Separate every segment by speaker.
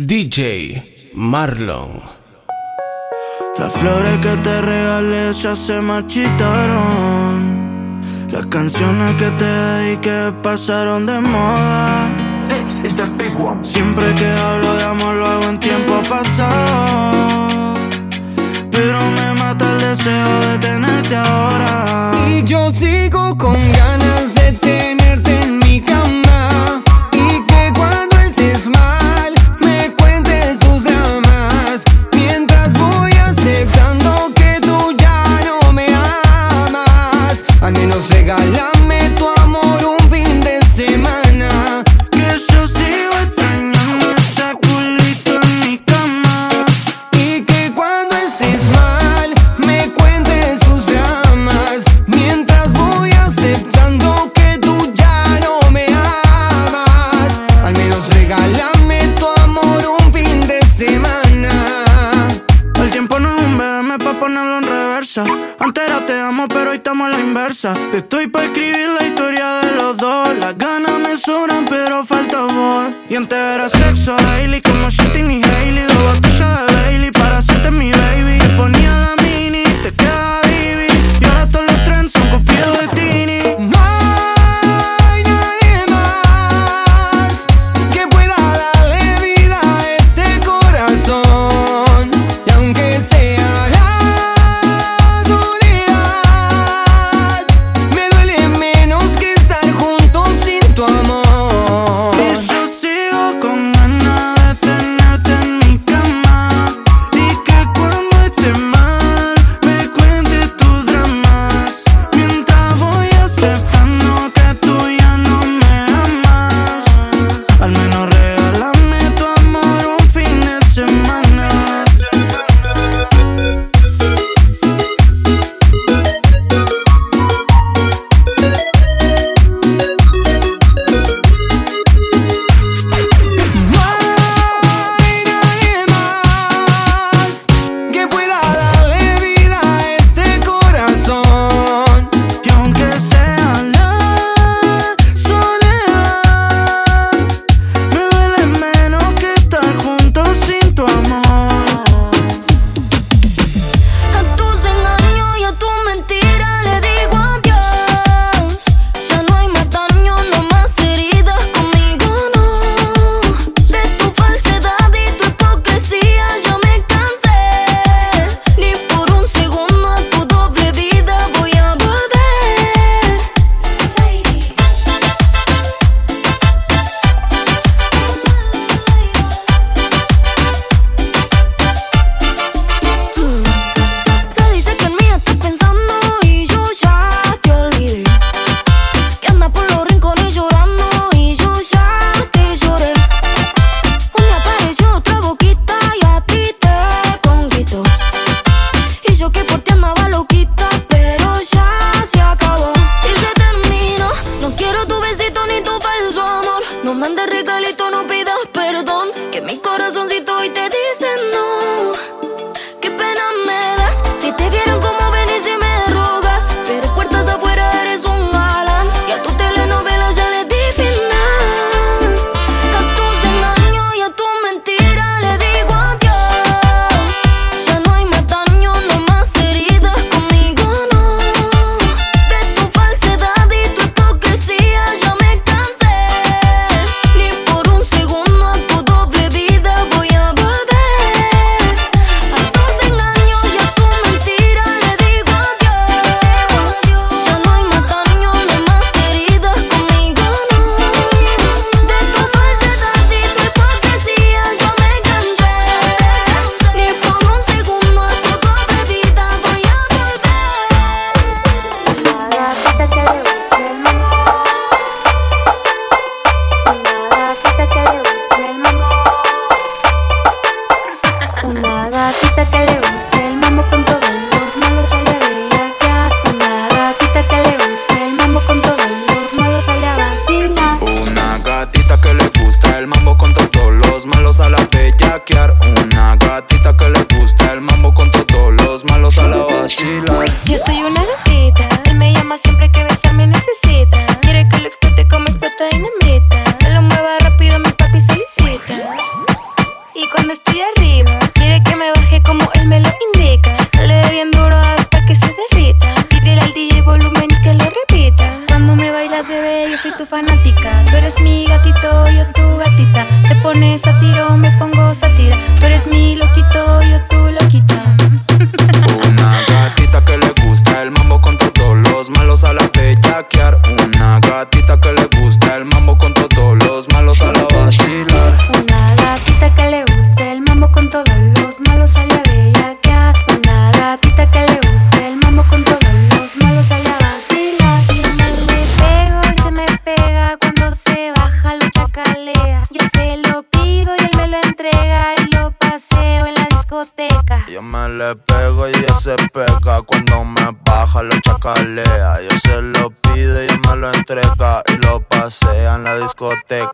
Speaker 1: DJ Marlon.
Speaker 2: Las flores que te regalé ya se marchitaron. Las canciones que te dediqué pasaron de moda. This is the big one. Siempre que hablo de amor lo hago en tiempo pasado. Pero me mata el deseo de tenerte ahora.
Speaker 3: Y yo sigo con ganas de
Speaker 2: Estoy para escribir la historia de los dos. Las ganas me sobran, pero falta amor. Y antes era sexo, daily como
Speaker 4: shitting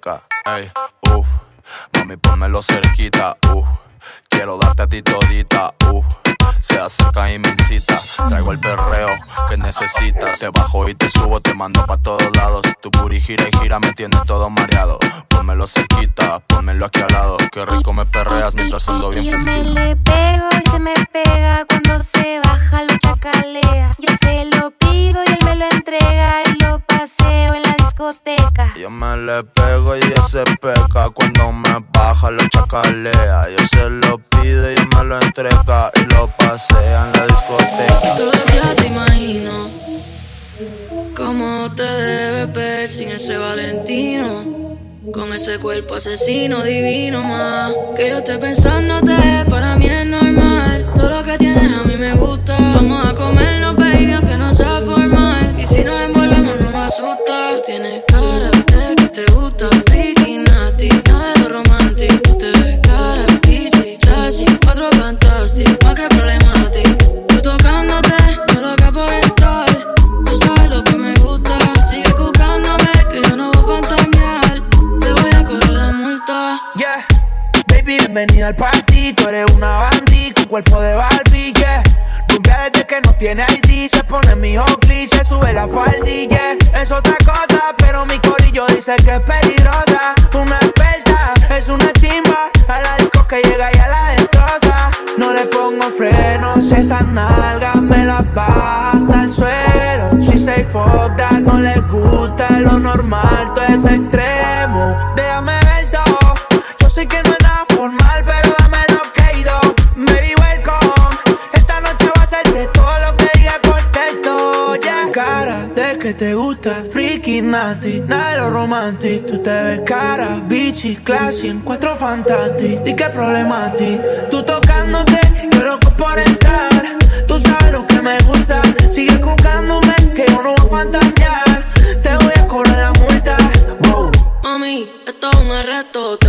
Speaker 4: Ey, uff, mami ponmelo cerquita, uff. Quiero darte a ti todita, uff. Se acerca y me incita. Traigo el perreo que necesitas. Te bajo y te subo, te mando pa' todos lados. Tu puri gira y gira, me tiene todo mareado. Pónmelo cerquita, pónmelo aquí al lado. Qué rico me perreas mientras ando bien
Speaker 5: Y yo me le pego y se me pega cuando se baja lo chacalea. Yo se lo pido y él me lo entrega y lo paseo en discoteca.
Speaker 4: Yo me le pego y ella se pega cuando me baja lo chacalea. Yo se lo pido y me lo entrega y lo pasea en la discoteca.
Speaker 6: Todo el día te imagino cómo te debes ver sin ese Valentino. Con ese cuerpo asesino divino más. Que yo esté pensándote, para mí es normal. Todo lo que tienes a mí me gusta. Vamos a comernos, baby, aunque
Speaker 7: bienvenida al party. Tú eres una bandí con cuerpo de Barbie, yeah. Rubia desde que no tiene ID, se pone mi se sube la faldilla. Es otra cosa, pero mi corillo dice que es peligrosa. Una experta, es una chimba. A la disco que llega y a la destroza. No le pongo frenos, esas nalgas me las baja hasta el suelo. She say fuck that, no le gusta lo normal, todo es extremo. Romantic. Tú te ves cara, bitchy, classy, en cuatro fantastic. ¿Y qué problema a ti? Tú tocándote, yo loco por entrar. Tú sabes lo que me gusta, sigue buscándome, que yo no voy a fantasear. Te voy a cobrar la multa, wow.
Speaker 6: Mami, esto es un arresto. Te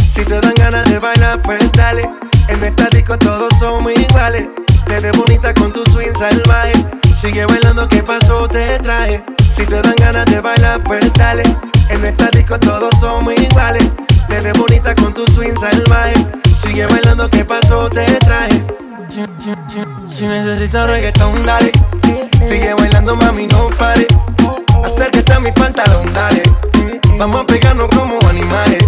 Speaker 8: Si te dan ganas de bailar, pues dale. En esta disco todos somos iguales. Te ves bonita con tu swing salvaje. Sigue bailando, ¿qué pasó? Te traje. Si te dan ganas de bailar, pues dale. En esta disco todos somos iguales. Te
Speaker 9: tu swing salvaje. Sigue bailando, ¿qué pasó? Te traje. Si, si necesitas reggaetón, dale. Sigue bailando, mami, no pare. Acércate a mi pantalón, dale. Vamos a pegarnos como animales.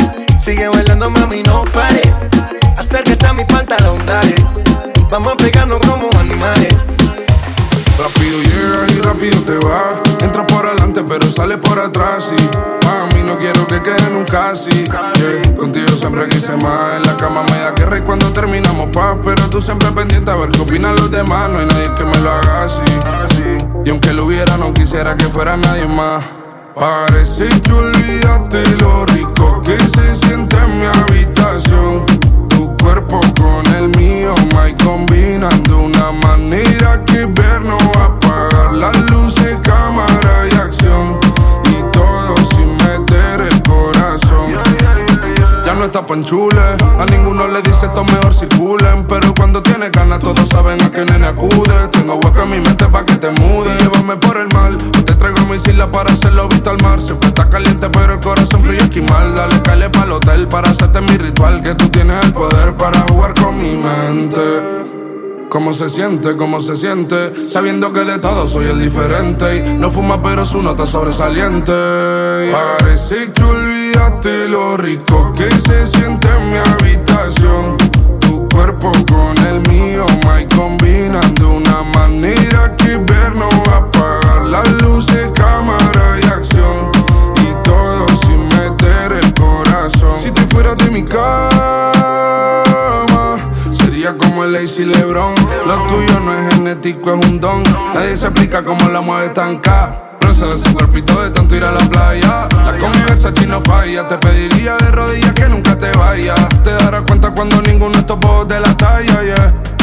Speaker 9: Sigue bailando, mami, no pare. Acércate a mi pantalón, dale. Vamos a pegarnos como animales.
Speaker 10: Rápido llegas y rápido te vas. Entra por adelante, pero sale por atrás. Y mami, no quiero que quede nunca así. Yeah. Contigo siempre quise más. En la cama me da que rey cuando terminamos paz. Pero tú siempre pendiente a ver qué opinan los demás. No hay nadie que me lo haga así. Y aunque lo hubiera, no quisiera que fuera nadie más. Parece que olvidaste lo rico que se siente en mi habitación. Tu cuerpo con el mío, my combinando una manera que ver no va a apagar las luces, cámara y acción. No está panchule, a ninguno le dice esto mejor circulen. Pero cuando tiene ganas, todos saben a qué nene acude. Tengo hueco en mi mente pa' que te mude. Llévame por el mal, o te traigo mis islas para hacerlo visto al mar. Siempre está caliente, pero el corazón frío esquimal. Dale, cale pa'l hotel para hacerte mi ritual. Que tú tienes el poder para jugar con mi mente. ¿Cómo se siente? ¿Cómo se siente? Sabiendo que de todo soy el diferente. Y no fuma, pero su nota sobresaliente. Parece lo rico que se siente en mi habitación. Tu cuerpo con el mío, my combinando una manera que ver no va a apagar las luces, cámara y acción. Y todo sin meter el corazón. Si te fueras de mi cama, sería como el Lazy Lebron. Lo tuyo no es genético, es un don. Nadie se explica cómo la mueve tan K. Bronce de su cuerpito de tanto ir a la playa. La convivencia no falla. Te pediría de rodillas que nunca te vayas. Te darás cuenta cuando ninguno de estos de la talla, yeah.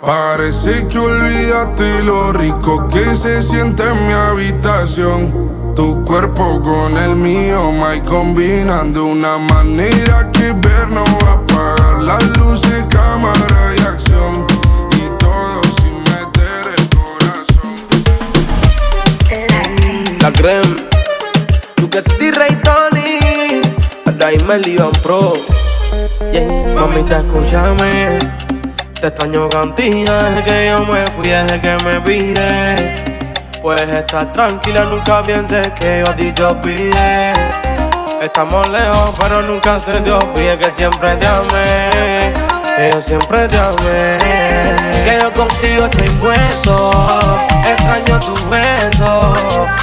Speaker 10: Parece que olvidaste lo rico que se siente en mi habitación. Tu cuerpo con el mío, my combinando una manera que ver no va a apagar las luces, cámara y acción. Y todo sin meter el corazón.
Speaker 11: La creme, que es rey Tony, me liban pro. Yeah, mamita, escúchame. Te extraño contigo desde que yo me fui, desde que me vine. Puedes estar tranquila, nunca pienses que yo a ti te olvidé. Estamos lejos, pero nunca se te olvide que siempre te amé. Que yo siempre te amé. Que yo contigo estoy puesto. Extraño tu beso,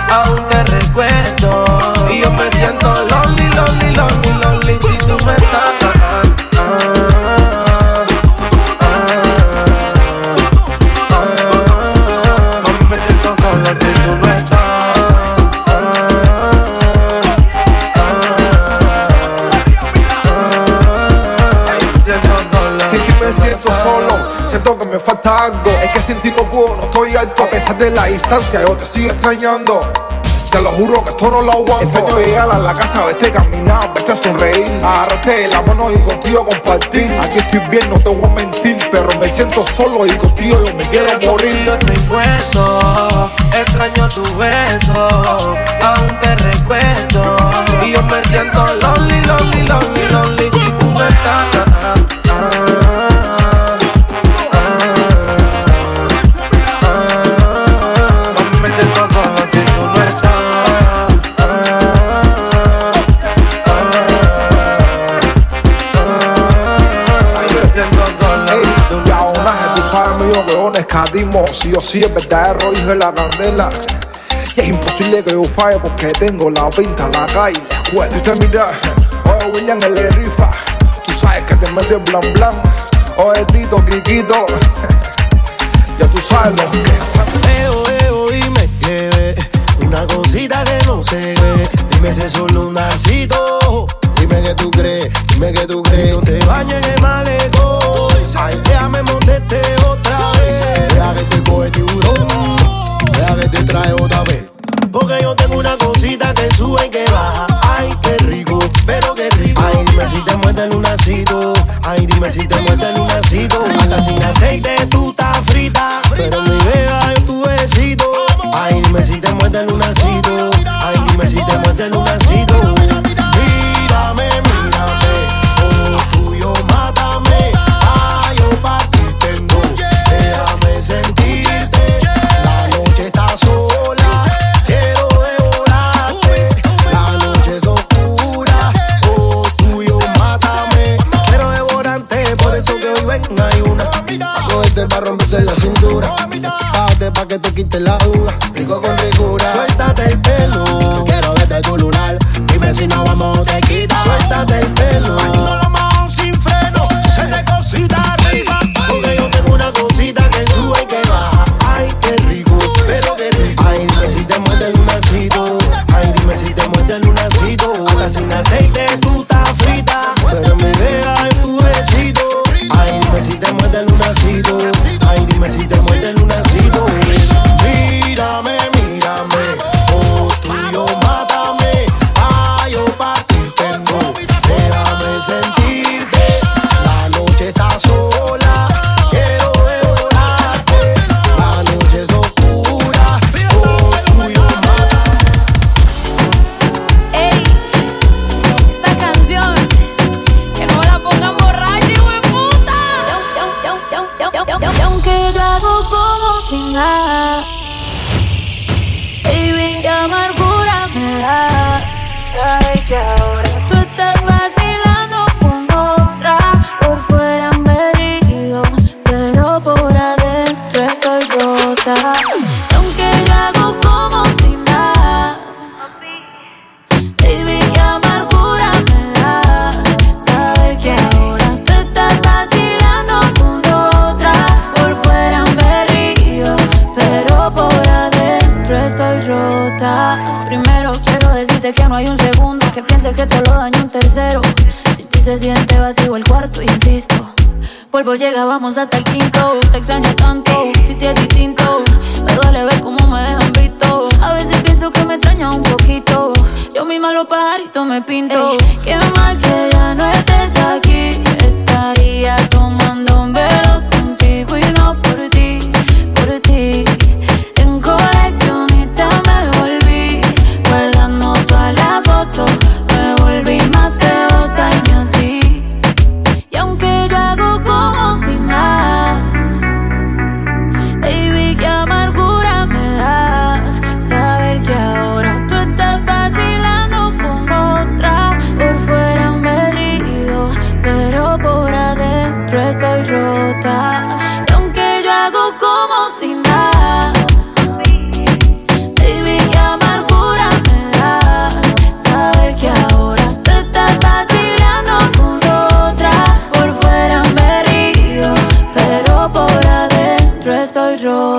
Speaker 11: aún te recuerdo. Y yo me siento lonely, lonely, lonely, lonely si tú
Speaker 12: falta algo. Es que sin ti no puedo, no estoy alto. A pesar de la distancia, yo te sigo extrañando. Te lo juro que esto no lo aguanto. Enseño de llegar a la casa, vete caminar, vete a sonreír. Agarrate de la mano y contigo compartir. Aquí estoy bien, no te voy a mentir, pero me siento solo y contigo yo me quiero morir.
Speaker 13: No estoy puesto, extraño tu beso, aún te recuerdo. Y yo me siento lonely, lonely, lonely, lonely si tú no estás.
Speaker 12: Escatismo Sí o sí es verdadero hijo de la candela Y es imposible que yo falle porque tengo la pinta, la calle y la escuela. Dice mira, oye William el rifa. Tú sabes que te metes blan blan. Oye Tito, Ya tú sabes lo que
Speaker 13: Eo, eo, dime que ve Una cosita que no se ve. Dime si es un narcito. Dime que tú crees, dime que tú crees. No te bañes en el malecón. Ay, déjame montarte Deja que te coge tiburón Deja que te trae otra vez. Porque yo tengo una cosita que sube y que baja. Ay, qué rico, pero qué rico. Ay, dime si te muerde el lunacito. Ay, dime si te muerde el lunacito. Hasta sin aceite tú estás frita. Pero mi beba yo tu besito. Ay, dime si te muerde el lunacito. Ay, dime si te muerde el lunacito quite la
Speaker 14: tercero. Si ti se siente vacío el cuarto, insisto. Polvo llega, vamos hasta el quinto. Te extraño tanto, si te es distinto. Me duele ver cómo me dejan visto. A veces pienso que me extraña un poquito. Yo misma los pajaritos me pinto. Qué mal que ya no estés aquí. Estaría tomando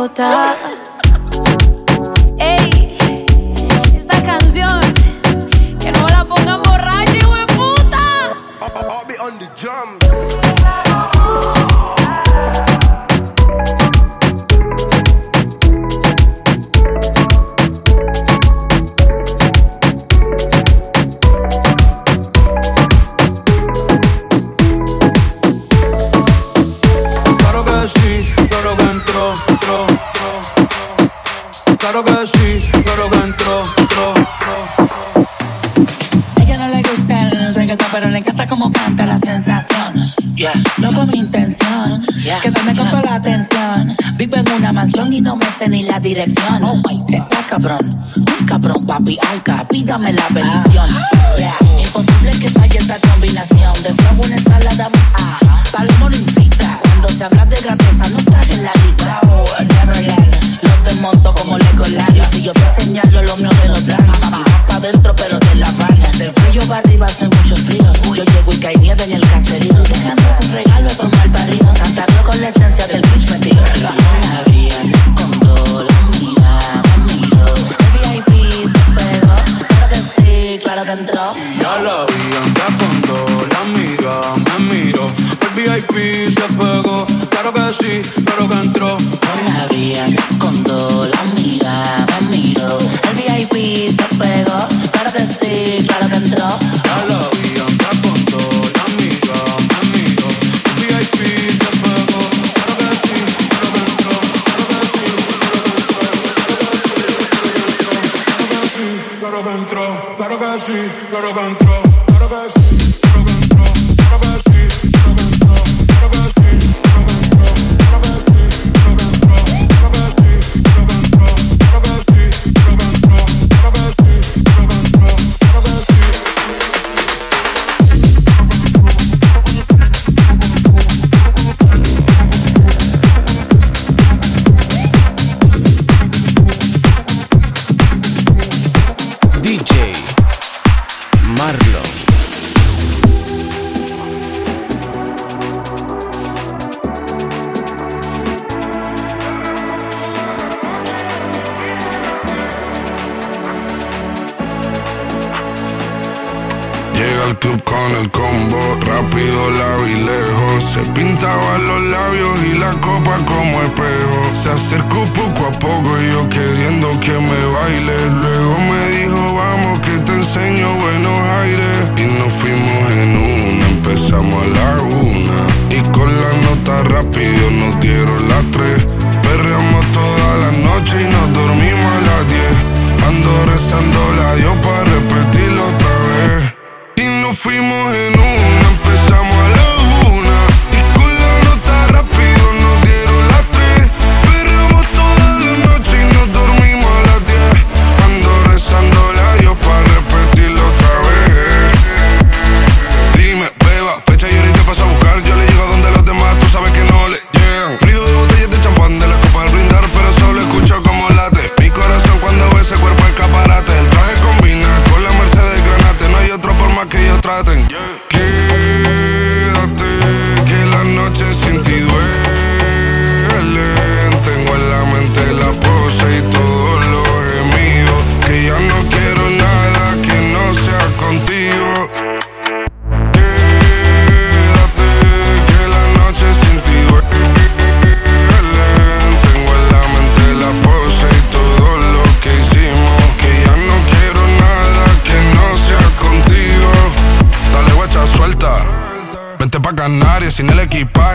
Speaker 14: estoy
Speaker 15: claro que sí, claro que entró, entró, entró.
Speaker 16: Ella no le gusta el reggaetón, pero le encanta como canta la sensación. No fue mi intención quedarme con toda la atención. Vivo en una mansión y no me sé ni la dirección. Está cabrón, un cabrón, papi, alca, pídame la bendición. Yeah. Imposible que falle esta combinación de flow, una ensalada mixta. Palomo no incita, cuando se habla de grandeza no estás en la lista. Oh, Neverland, los desmonto como Legoland. Si yo te señalo, lo mío de los planos. Pa' dentro, pero de la valla. Del cuello para arriba hace mucho frío. Yo llego y cae nieve en el caserío. Dejando un regalo con mal parido. Santa Claus con la esencia del beat metido. La vía con todo la mira, miro. El VIP se pegó. Claro que sí, claro que entró.
Speaker 15: Ya la vi antes cuando la amiga me miró. VIP se pegó, claro que sí, claro que entró.
Speaker 16: La vía con todo la mira, me miró. El VIP se pegó. Claro que sí, claro que entró.
Speaker 15: Ya la vi antes cuando la amiga me miró. El VIP se pegó, claro que sí, claro que entró. Claro que entró, claro que sí, claro que entró. Claro
Speaker 10: contraten.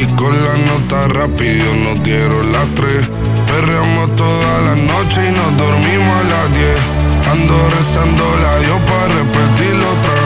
Speaker 10: Y con la nota rápido nos dieron las tres. Perreamos toda la noche y nos dormimos a las diez. Ando rezando la Dios para repetirlo otra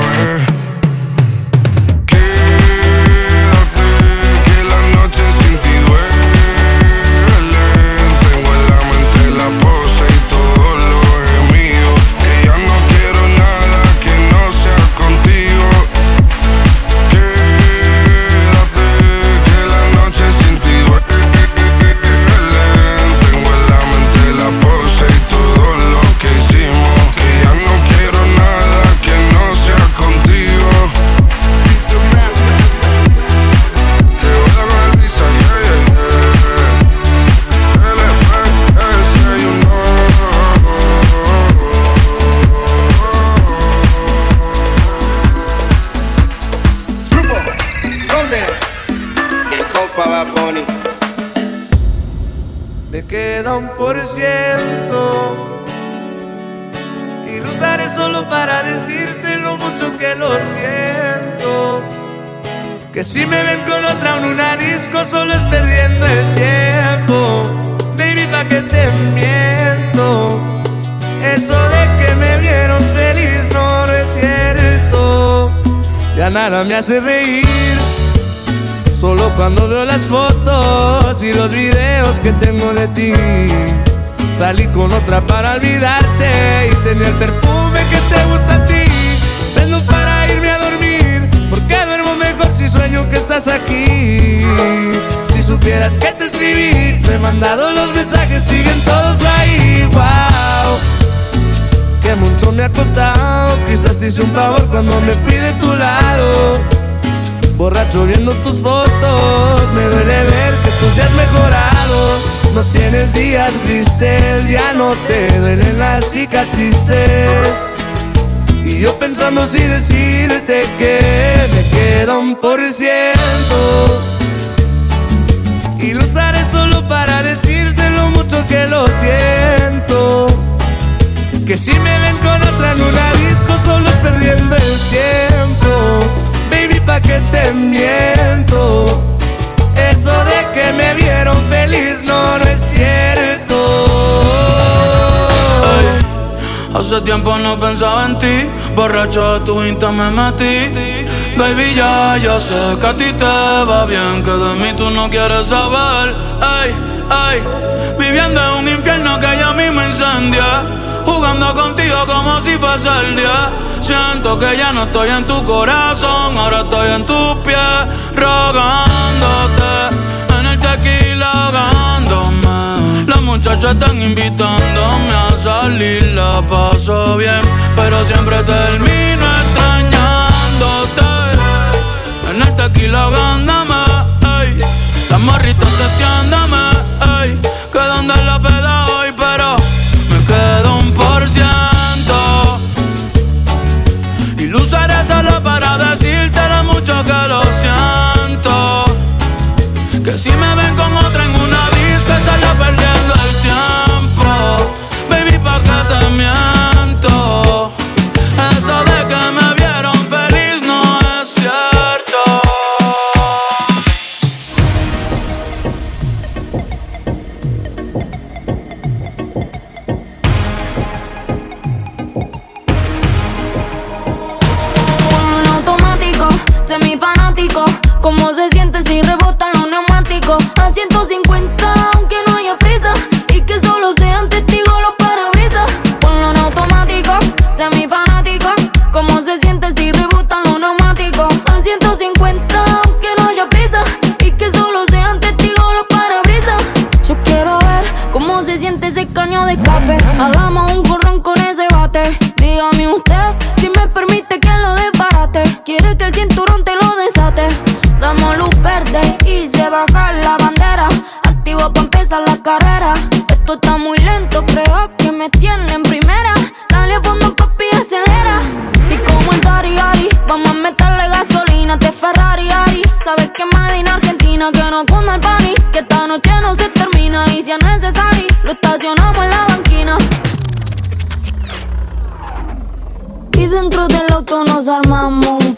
Speaker 8: mucho me ha costado. Quizás te hice un favor cuando me fui de tu lado. Borracho viendo tus fotos, me duele ver que tú seas mejorado. No tienes días grises, ya no te duelen las cicatrices. Y yo pensando si decirte que me queda un por ciento. Y lo usaré solo para decirte lo mucho que lo siento. Que si me ven con otra en una disco, solo es perdiendo el tiempo. Baby, pa' que te miento. Eso de que me vieron feliz no, no es cierto.
Speaker 17: Hace tiempo no pensaba en ti, borracho de tu insta me metí. Baby, ya, ya sé que a ti te va bien, que de mí tú no quieres saber. Ay, ay, viviendo en un infierno que ya mismo incendia. Contigo como si fuese el día. Siento que ya no estoy en tu corazón, ahora estoy en tus pies, rogándote. En el tequila ahogándome. Las muchachas están invitándome a salir, la paso bien, pero siempre termino extrañándote. En el tequila ahogándome, ey. Las morritas testeándome, ey.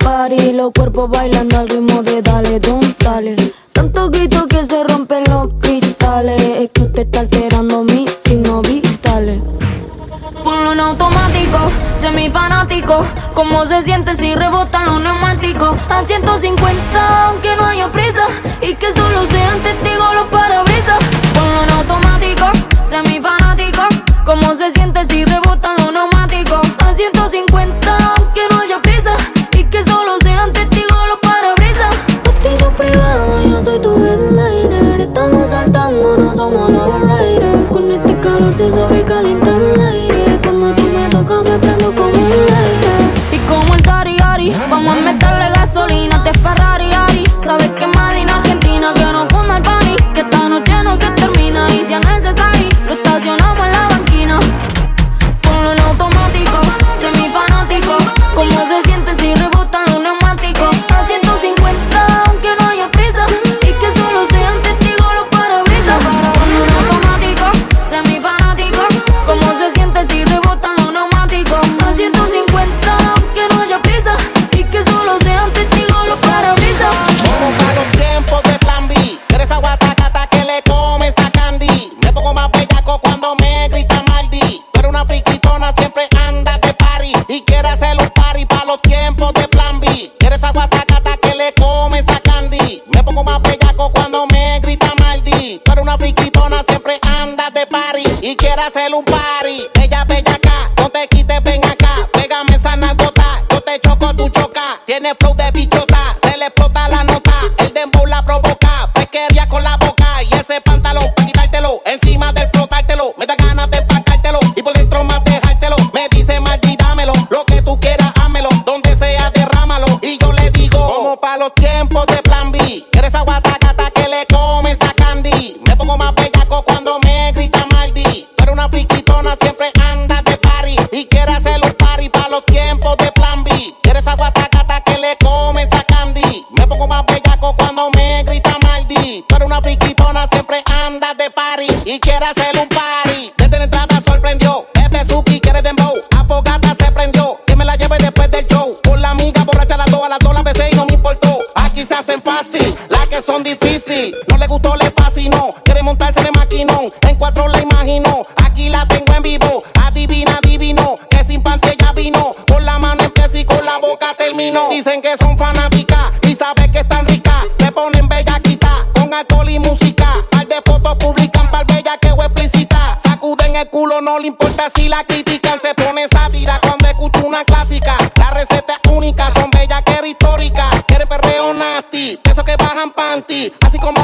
Speaker 14: Party Los cuerpos bailando al ritmo de dale, don, dale. Tanto grito que se rompen los cristales. Es que usted está alterando mis signos vitales Ponlo en automático, semifanático. ¿Cómo se siente si rebotan los neumáticos? A 150, aunque no haya prisa. Y que solo sean testigos los parabrisas. Ponlo en automático, semifanático. ¿Cómo se siente si rebotan los neumáticos? A 150, saltando, no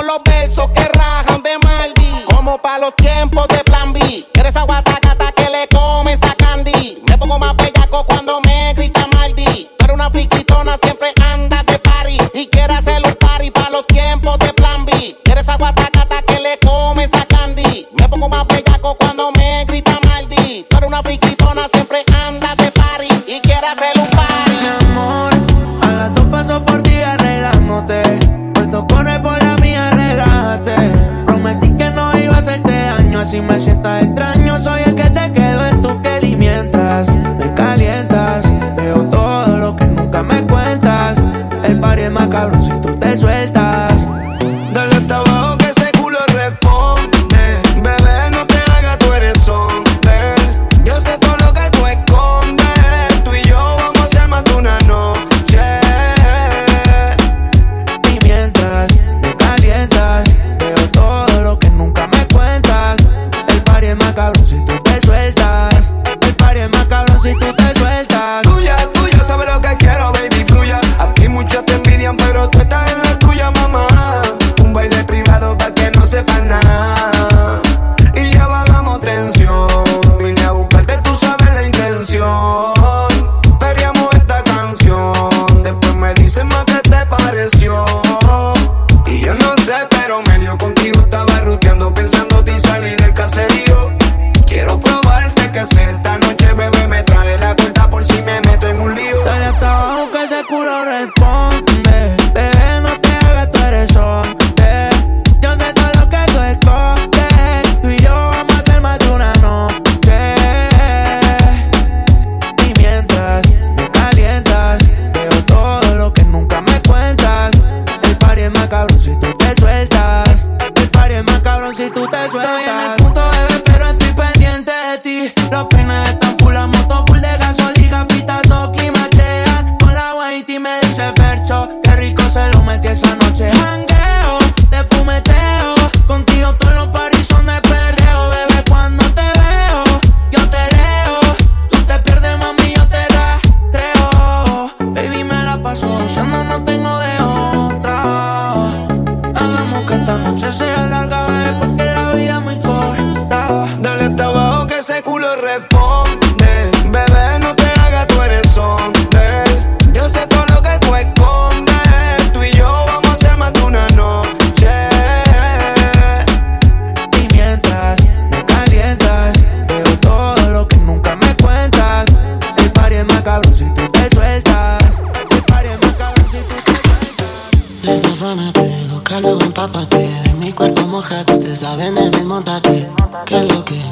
Speaker 14: los
Speaker 7: versos que rajan de Maldi. Como para los tiempos de Plan B. Eres aguataca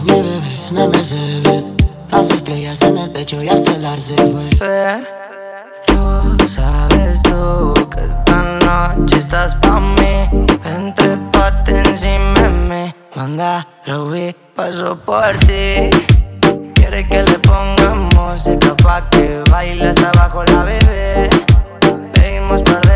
Speaker 11: mi bebé, no me se
Speaker 18: ve. Las estrellas en el techo y hasta el ar se fue.
Speaker 19: Pero sabes tú que esta noche estás pa' mí. Entre pate encima me manda Ruby, paso por ti. Quiere que le ponga música pa' que baile hasta abajo la bebé.
Speaker 18: Pedimos perdón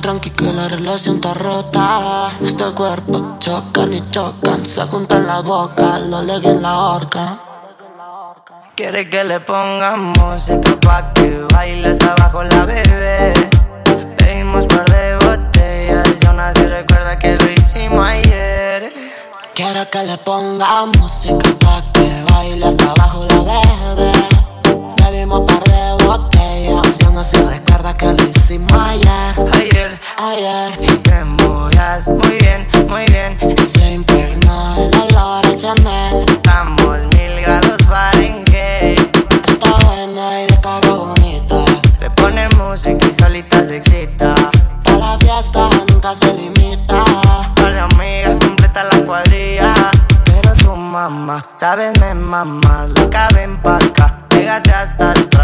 Speaker 18: Tranqui que la relación está rota. Este cuerpo chocan y chocan. Se juntan la boca, lo leguen en la horca.
Speaker 19: Quiere que le pongamos música pa' que baile hasta abajo la bebé. Bebimos par de botellas y aún así recuerda que lo hicimos ayer.
Speaker 18: Quiere que le ponga música pa' que baile hasta abajo la bebé. Bebimos par de botellas aún así recuerda que lo hicimos ayer.
Speaker 19: Ayer,
Speaker 18: Ayer
Speaker 19: y te movías muy bien, muy bien.
Speaker 18: se impregnó el olor a Chanel.
Speaker 19: Estamos mil grados Fahrenheit.
Speaker 18: Está buena y de caga bonita.
Speaker 19: Le ponen música y solita se excita.
Speaker 18: Pa' la fiesta nunca se limita.
Speaker 19: Par de amigas completa la cuadrilla. Pero tu mamá, sabes, me mamá. Loca, ven pa' acá. Pégate hasta atrás,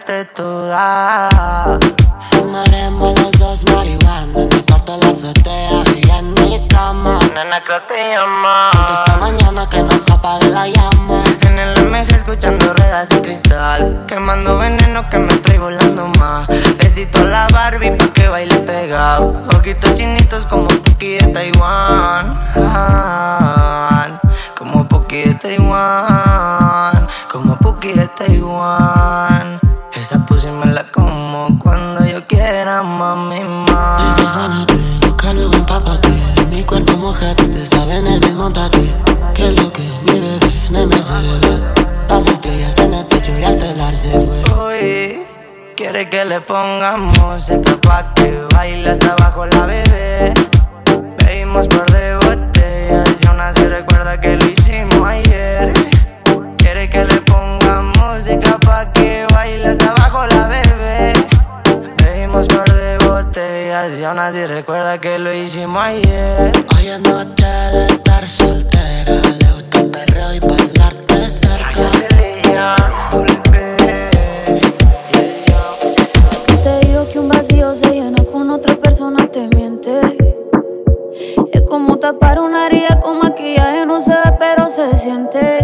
Speaker 19: comerte toda.
Speaker 18: Fumaremos los dos marihuana en el cuarto la azotea y en mi cama.
Speaker 19: Nena, creo te llama.
Speaker 18: Esta mañana que no se apague la llama.
Speaker 19: En el MG escuchando ruedas de cristal Quemando veneno que me estoy volando más Besito a la Barbie pa' que baile pegado Ojitos chinitos como Puki de Taiwán Como Puki de Taiwán Como Puki de Taiwán Esa pussy me la como cuando yo quiera, mami, ma
Speaker 18: Desafánate, nunca luego empápate. Mi cuerpo mojate, ustedes saben el mismo montate. Que lo que mi bebé en el Mercedes. Las estrellas en el techo y hasta el ar se fue.
Speaker 19: Uy, quiere que le pongamos música pa' que baile hasta abajo la bebé. Bebimos par de botellas y aún así recuerda que lo hicimos aún así recuerda que lo hicimos ayer.
Speaker 18: Hoy es noche de estar soltera. Le gusta el perreo y bailarte cerca.
Speaker 14: Te digo que un vacío se llena con otra persona, te miente. Es como tapar una herida con maquillaje, no se ve, pero se siente.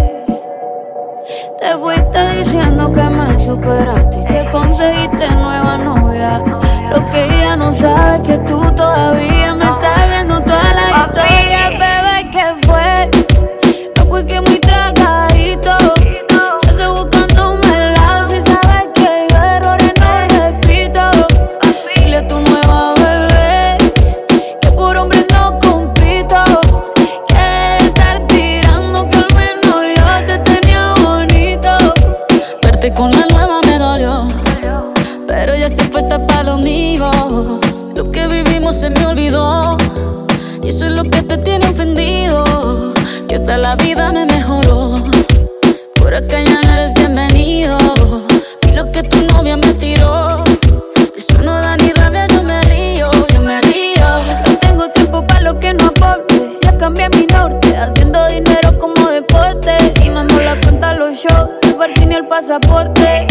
Speaker 14: Superaste y te conseguiste nueva novia. Lo que ella no sabe es que tú todavía pasaporte.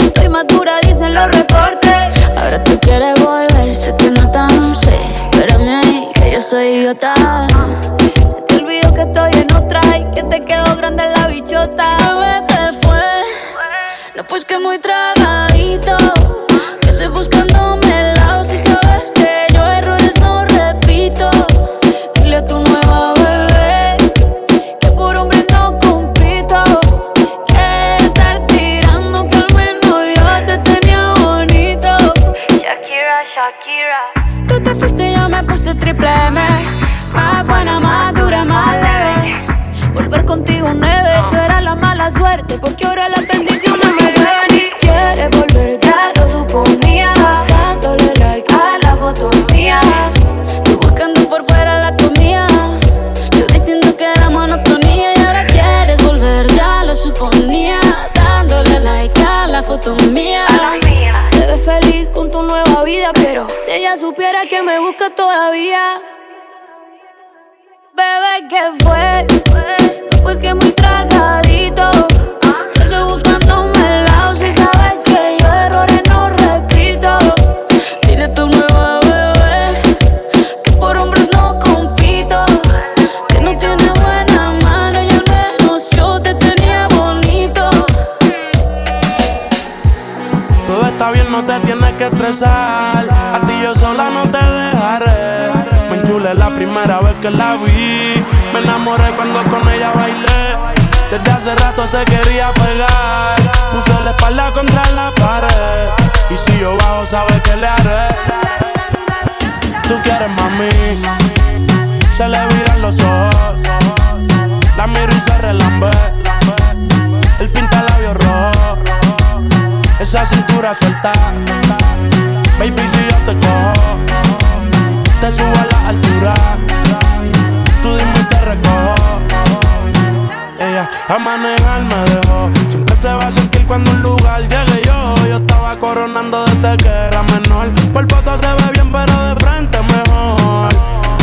Speaker 14: Estoy madura, dicen los reportes. Ahora tú quieres volver, sé que no tan sé. Espérame ahí, que yo soy idiota. Se te olvidó que estoy en otra y que te quedó grande la bichota. Bebé, ¿qué fue? No, pues que muy tragadito. supiera que me busca todavía. Bebé, ¿qué fue? Pues que muy tragadito. Yo estoy buscando un melao si sabes que yo errores no repito. Dile tu nueva bebé que por hombres no compito. Que no tiene buena mano y al menos yo te tenía
Speaker 15: bonito. Todo está bien, no te tienes que estresar la primera vez que la vi. Me enamoré cuando con ella bailé. Desde hace rato se quería pegar. Puse la espalda contra la pared. Y si yo bajo, sabes que le haré. Tú quieres mami. Se le viran los ojos. La miro y se relambe. El pinta labios rojo. Esa cintura suelta. Baby, si yo te cojo, subo a la altura. Tú dime te recojo. Ella a manejar me dejó. Siempre se va a sentir cuando un lugar llegue yo. Yo estaba coronando desde que era menor. Por foto se ve bien, pero de frente mejor.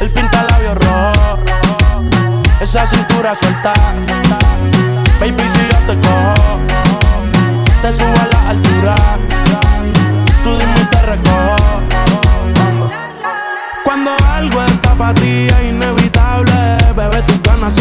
Speaker 15: El pinta labios rojo. Esa cintura suelta. Baby, si yo te cojo, te subo a la altura. Tú dime y te recojo. Cuando algo está para ti bebé,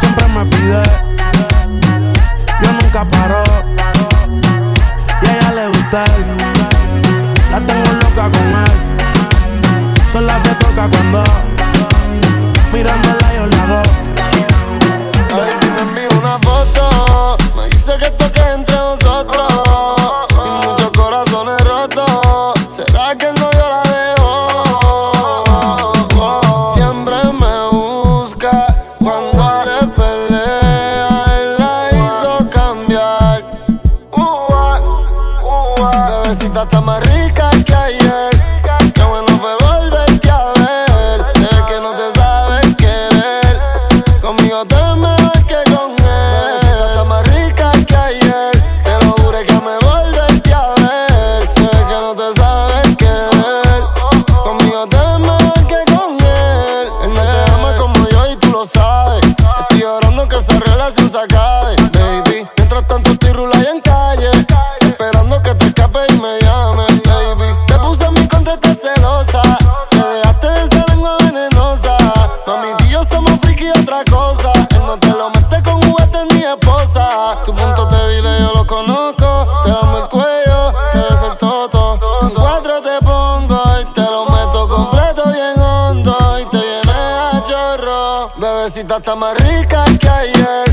Speaker 15: Siempre me pide. Yo nunca paro. Y a ella le gusta. La tengo loca con él. Sola se toca cuando mirándola yo la hago.
Speaker 18: A ver, una foto. Me dice que baby. Mientras tanto estoy rula en calle. Esperando que te escape y me llame, baby. Te puse en mi contra, estás celosa. Te dejaste de esa lengua venenosa. Mami, tú y yo somos friki y otra cosa. Él no te lo mete con juguetes ni esposa. Tu punto débil yo lo conozco. Te damos el cuello, te ves el toto. En cuatro te pongo y te lo meto completo bien hondo. Y te viene a chorro. Bebecita está más rica que ayer.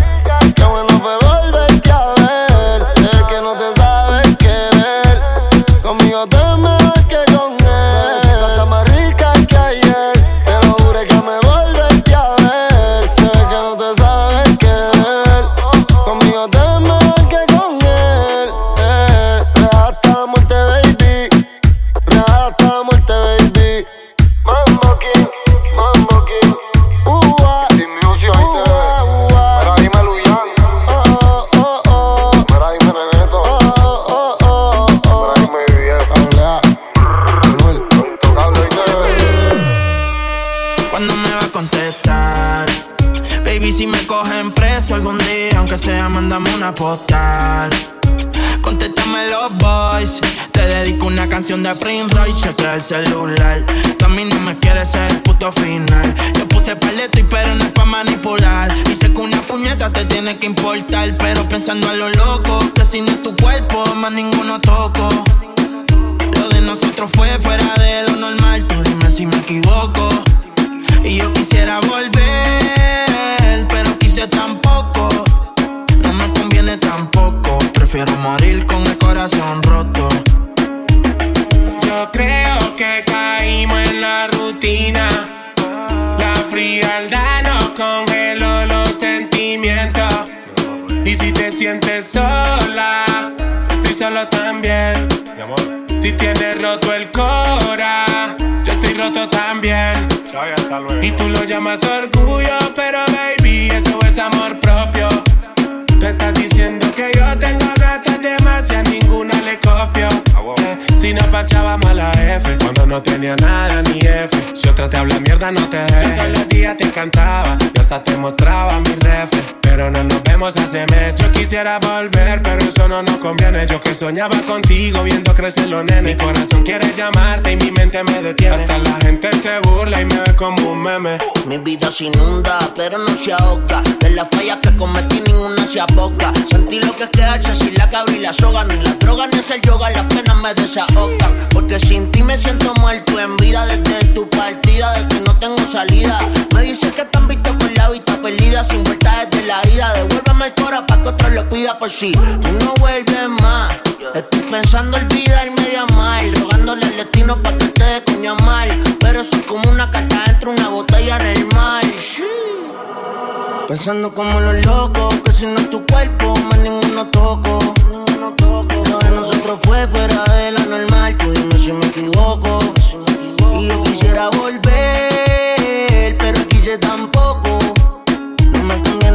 Speaker 1: De Prince Royce, chequea el celular. Tú a mí no me quieres ser el puto final. Yo puse paleto y pero no es pa' manipular. Y sé que una puñeta te tiene que importar. Pero pensando a lo loco, es tu cuerpo, más ninguno toco. Lo de nosotros fue fuera de lo normal. Tú dime si me equivoco. Y yo quisiera volver, pero quise tampoco. No me conviene tampoco. Prefiero morir con el corazón roto.
Speaker 20: Yo creo que caímos en la rutina. La frialdad nos congeló los sentimientos. Y si te sientes sola, estoy solo también. Si tienes roto el cora, yo estoy roto también. Y tú lo llamas orgullo, pero baby, eso es amor propio. Te estás diciendo que yo tengo gatas de más y a ninguna le copio. Si no parchaba mala F, cuando no tenía nada ni F. Si otra te habla mierda, no te dejes. Yo todos los días te encantaba y hasta te mostraba mi ref. Pero no nos vemos hace meses. Yo quisiera volver, pero eso no nos conviene. Yo que soñaba contigo viendo crecer los nenes. Mi corazón quiere llamarte y mi mente me detiene. Hasta la gente se burla y me ve como un meme.
Speaker 21: Mi vida se inunda, pero no se ahoga. De las fallas que cometí, ninguna se aboca. Sentí lo que es quedarse sin la cabra y la soga. Ni la droga ni el yoga, las penas me desahogan. Porque sin ti me siento muerto en vida desde tu partida, desde que no tengo salida. Me dice que han visto con la vista perdida, sin vuelta desde la ida. Devuélveme el cora para que otro lo pida por si tú no vuelves más. Estoy pensando olvidarme de amar, rogándole al destino para que te dé mal. Pero soy como una carta dentro una botella en el mar. Pensando como los locos, que si no es tu cuerpo, más ninguno toco. Ninguno toco. Lo de nosotros fue fuera de la normal, tú dime si me equivoco. Y yo quisiera volver, pero quise tampoco.